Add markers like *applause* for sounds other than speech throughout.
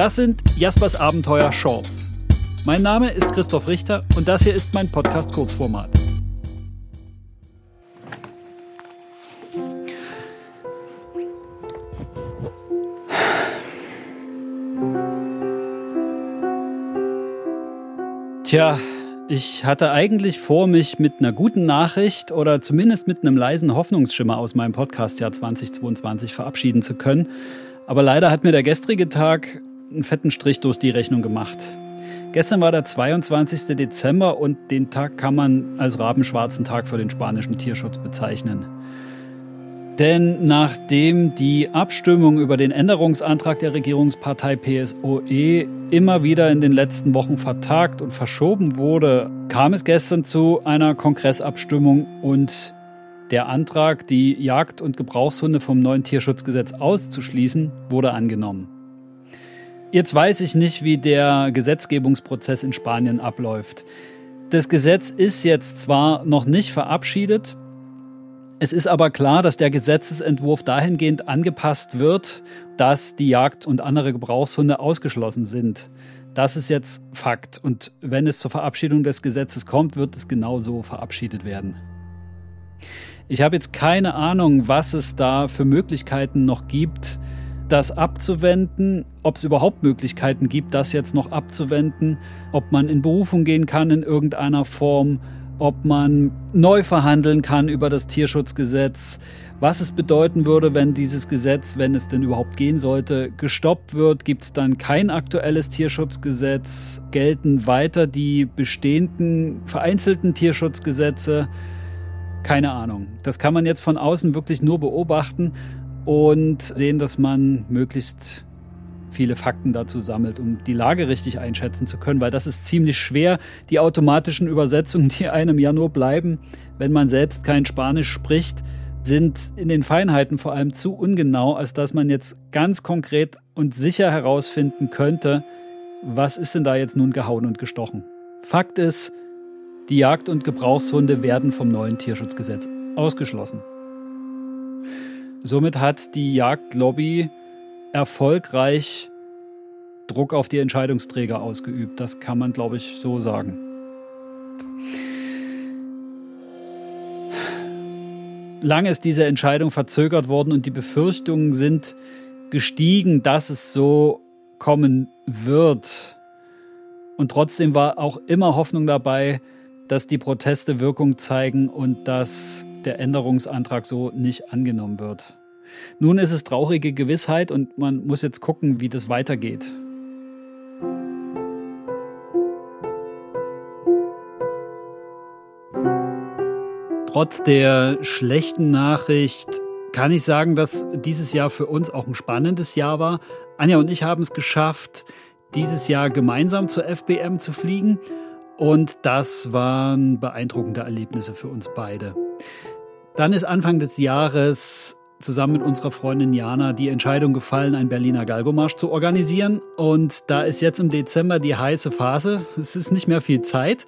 Das sind Jaspers Abenteuer Shorts. Mein Name ist Christoph Richter und das hier ist mein Podcast Kurzformat. Tja, ich hatte eigentlich vor, mich mit einer guten Nachricht oder zumindest mit einem leisen Hoffnungsschimmer aus meinem Podcastjahr 2022 verabschieden zu können. Aber leider hat mir der gestrige Tag einen fetten Strich durch die Rechnung gemacht. Gestern war der 22. Dezember und den Tag kann man als rabenschwarzen Tag für den spanischen Tierschutz bezeichnen. Denn nachdem die Abstimmung über den Änderungsantrag der Regierungspartei PSOE immer wieder in den letzten Wochen vertagt und verschoben wurde, kam es gestern zu einer Kongressabstimmung und der Antrag, die Jagd- und Gebrauchshunde vom neuen Tierschutzgesetz auszuschließen, wurde angenommen. Jetzt weiß ich nicht, wie der Gesetzgebungsprozess in Spanien abläuft. Das Gesetz ist jetzt zwar noch nicht verabschiedet, es ist aber klar, dass der Gesetzesentwurf dahingehend angepasst wird, dass die Jagd und andere Gebrauchshunde ausgeschlossen sind. Das ist jetzt Fakt. Und wenn es zur Verabschiedung des Gesetzes kommt, wird es genauso verabschiedet werden. Ich habe jetzt keine Ahnung, was es da für Möglichkeiten noch gibt, das abzuwenden, ob es überhaupt Möglichkeiten gibt, das jetzt noch abzuwenden, ob man in Berufung gehen kann in irgendeiner Form, ob man neu verhandeln kann über das Tierschutzgesetz, was es bedeuten würde, wenn dieses Gesetz, wenn es denn überhaupt gehen sollte, gestoppt wird, gibt es dann kein aktuelles Tierschutzgesetz, gelten weiter die bestehenden vereinzelten Tierschutzgesetze. Keine Ahnung. Das kann man jetzt von außen wirklich nur beobachten und sehen, dass man möglichst viele Fakten dazu sammelt, um die Lage richtig einschätzen zu können, weil das ist ziemlich schwer. Die automatischen Übersetzungen, die *laughs* einem ja nur bleiben, wenn man selbst kein Spanisch spricht, sind in den Feinheiten vor allem zu ungenau, als dass man jetzt ganz konkret und sicher herausfinden könnte, was ist denn da jetzt nun gehauen und gestochen. Fakt ist, die Jagd- und Gebrauchshunde werden vom neuen Tierschutzgesetz ausgeschlossen. Somit hat die Jagdlobby erfolgreich Druck auf die Entscheidungsträger ausgeübt. Das kann man, glaube ich, so sagen. Lange ist diese Entscheidung verzögert worden und die Befürchtungen sind gestiegen, dass es so kommen wird. Und trotzdem war auch immer Hoffnung dabei, dass die Proteste Wirkung zeigen und dass der Änderungsantrag so nicht angenommen wird. Nun ist es traurige Gewissheit und man muss jetzt gucken, wie das weitergeht. Trotz der schlechten Nachricht kann ich sagen, dass dieses Jahr für uns auch ein spannendes Jahr war. Anja und ich haben es geschafft, dieses Jahr gemeinsam zur FBM zu fliegen. Und das waren beeindruckende Erlebnisse für uns beide. Dann ist Anfang des Jahres zusammen mit unserer Freundin Jana die Entscheidung gefallen, einen Berliner Galgomarsch zu organisieren. Und da ist jetzt im Dezember die heiße Phase. Es ist nicht mehr viel Zeit.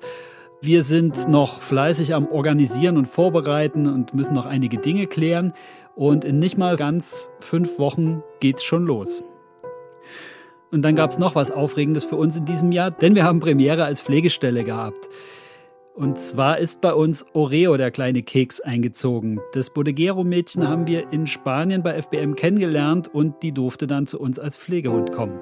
Wir sind noch fleißig am Organisieren und Vorbereiten und müssen noch einige Dinge klären. Und in nicht mal ganz fünf Wochen geht's schon los. Und dann gab es noch was Aufregendes für uns in diesem Jahr, denn wir haben Premiere als Pflegestelle gehabt. Und zwar ist bei uns Oreo, der kleine Keks, eingezogen. Das Bodeguero-Mädchen haben wir in Spanien bei FBM kennengelernt und die durfte dann zu uns als Pflegehund kommen.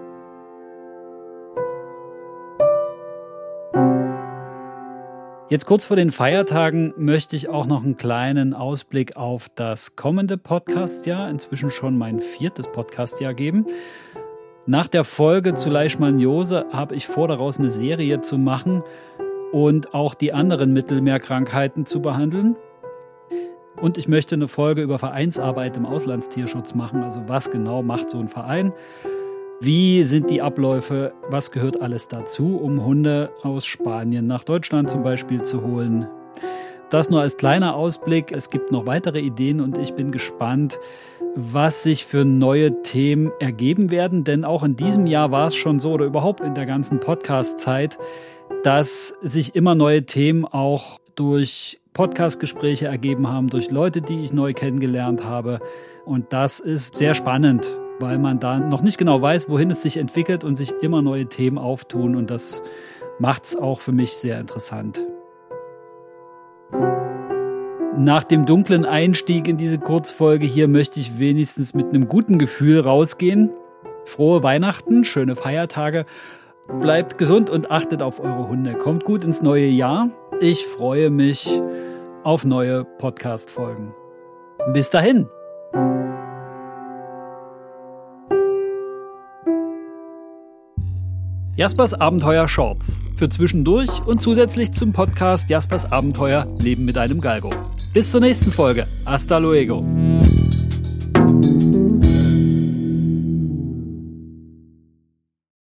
Jetzt kurz vor den Feiertagen möchte ich auch noch einen kleinen Ausblick auf das kommende Podcastjahr, inzwischen schon mein viertes Podcastjahr geben. Nach der Folge zu Leishmaniose habe ich vor, daraus eine Serie zu machen und auch die anderen Mittelmeerkrankheiten zu behandeln. Und ich möchte eine Folge über Vereinsarbeit im Auslandstierschutz machen. Also was genau macht so ein Verein? Wie sind die Abläufe? Was gehört alles dazu, um Hunde aus Spanien nach Deutschland zum Beispiel zu holen? Das nur als kleiner Ausblick. Es gibt noch weitere Ideen und ich bin gespannt, was sich für neue Themen ergeben werden. Denn auch in diesem Jahr war es schon so oder überhaupt in der ganzen Podcast-Zeit, dass sich immer neue Themen auch durch Podcast-Gespräche ergeben haben, durch Leute, die ich neu kennengelernt habe. Und das ist sehr spannend. weil man da noch nicht genau weiß, wohin es sich entwickelt und sich immer neue Themen auftun und das macht es auch für mich sehr interessant. Nach dem dunklen Einstieg in diese Kurzfolge hier möchte ich wenigstens mit einem guten Gefühl rausgehen. Frohe Weihnachten, schöne Feiertage, bleibt gesund und achtet auf eure Hunde. Kommt gut ins neue Jahr. Ich freue mich auf neue Podcast-Folgen. Bis dahin. Jaspers Abenteuer Shorts. Für zwischendurch und zusätzlich zum Podcast Jaspers Abenteuer Leben mit einem Galgo. Bis zur nächsten Folge. Hasta luego.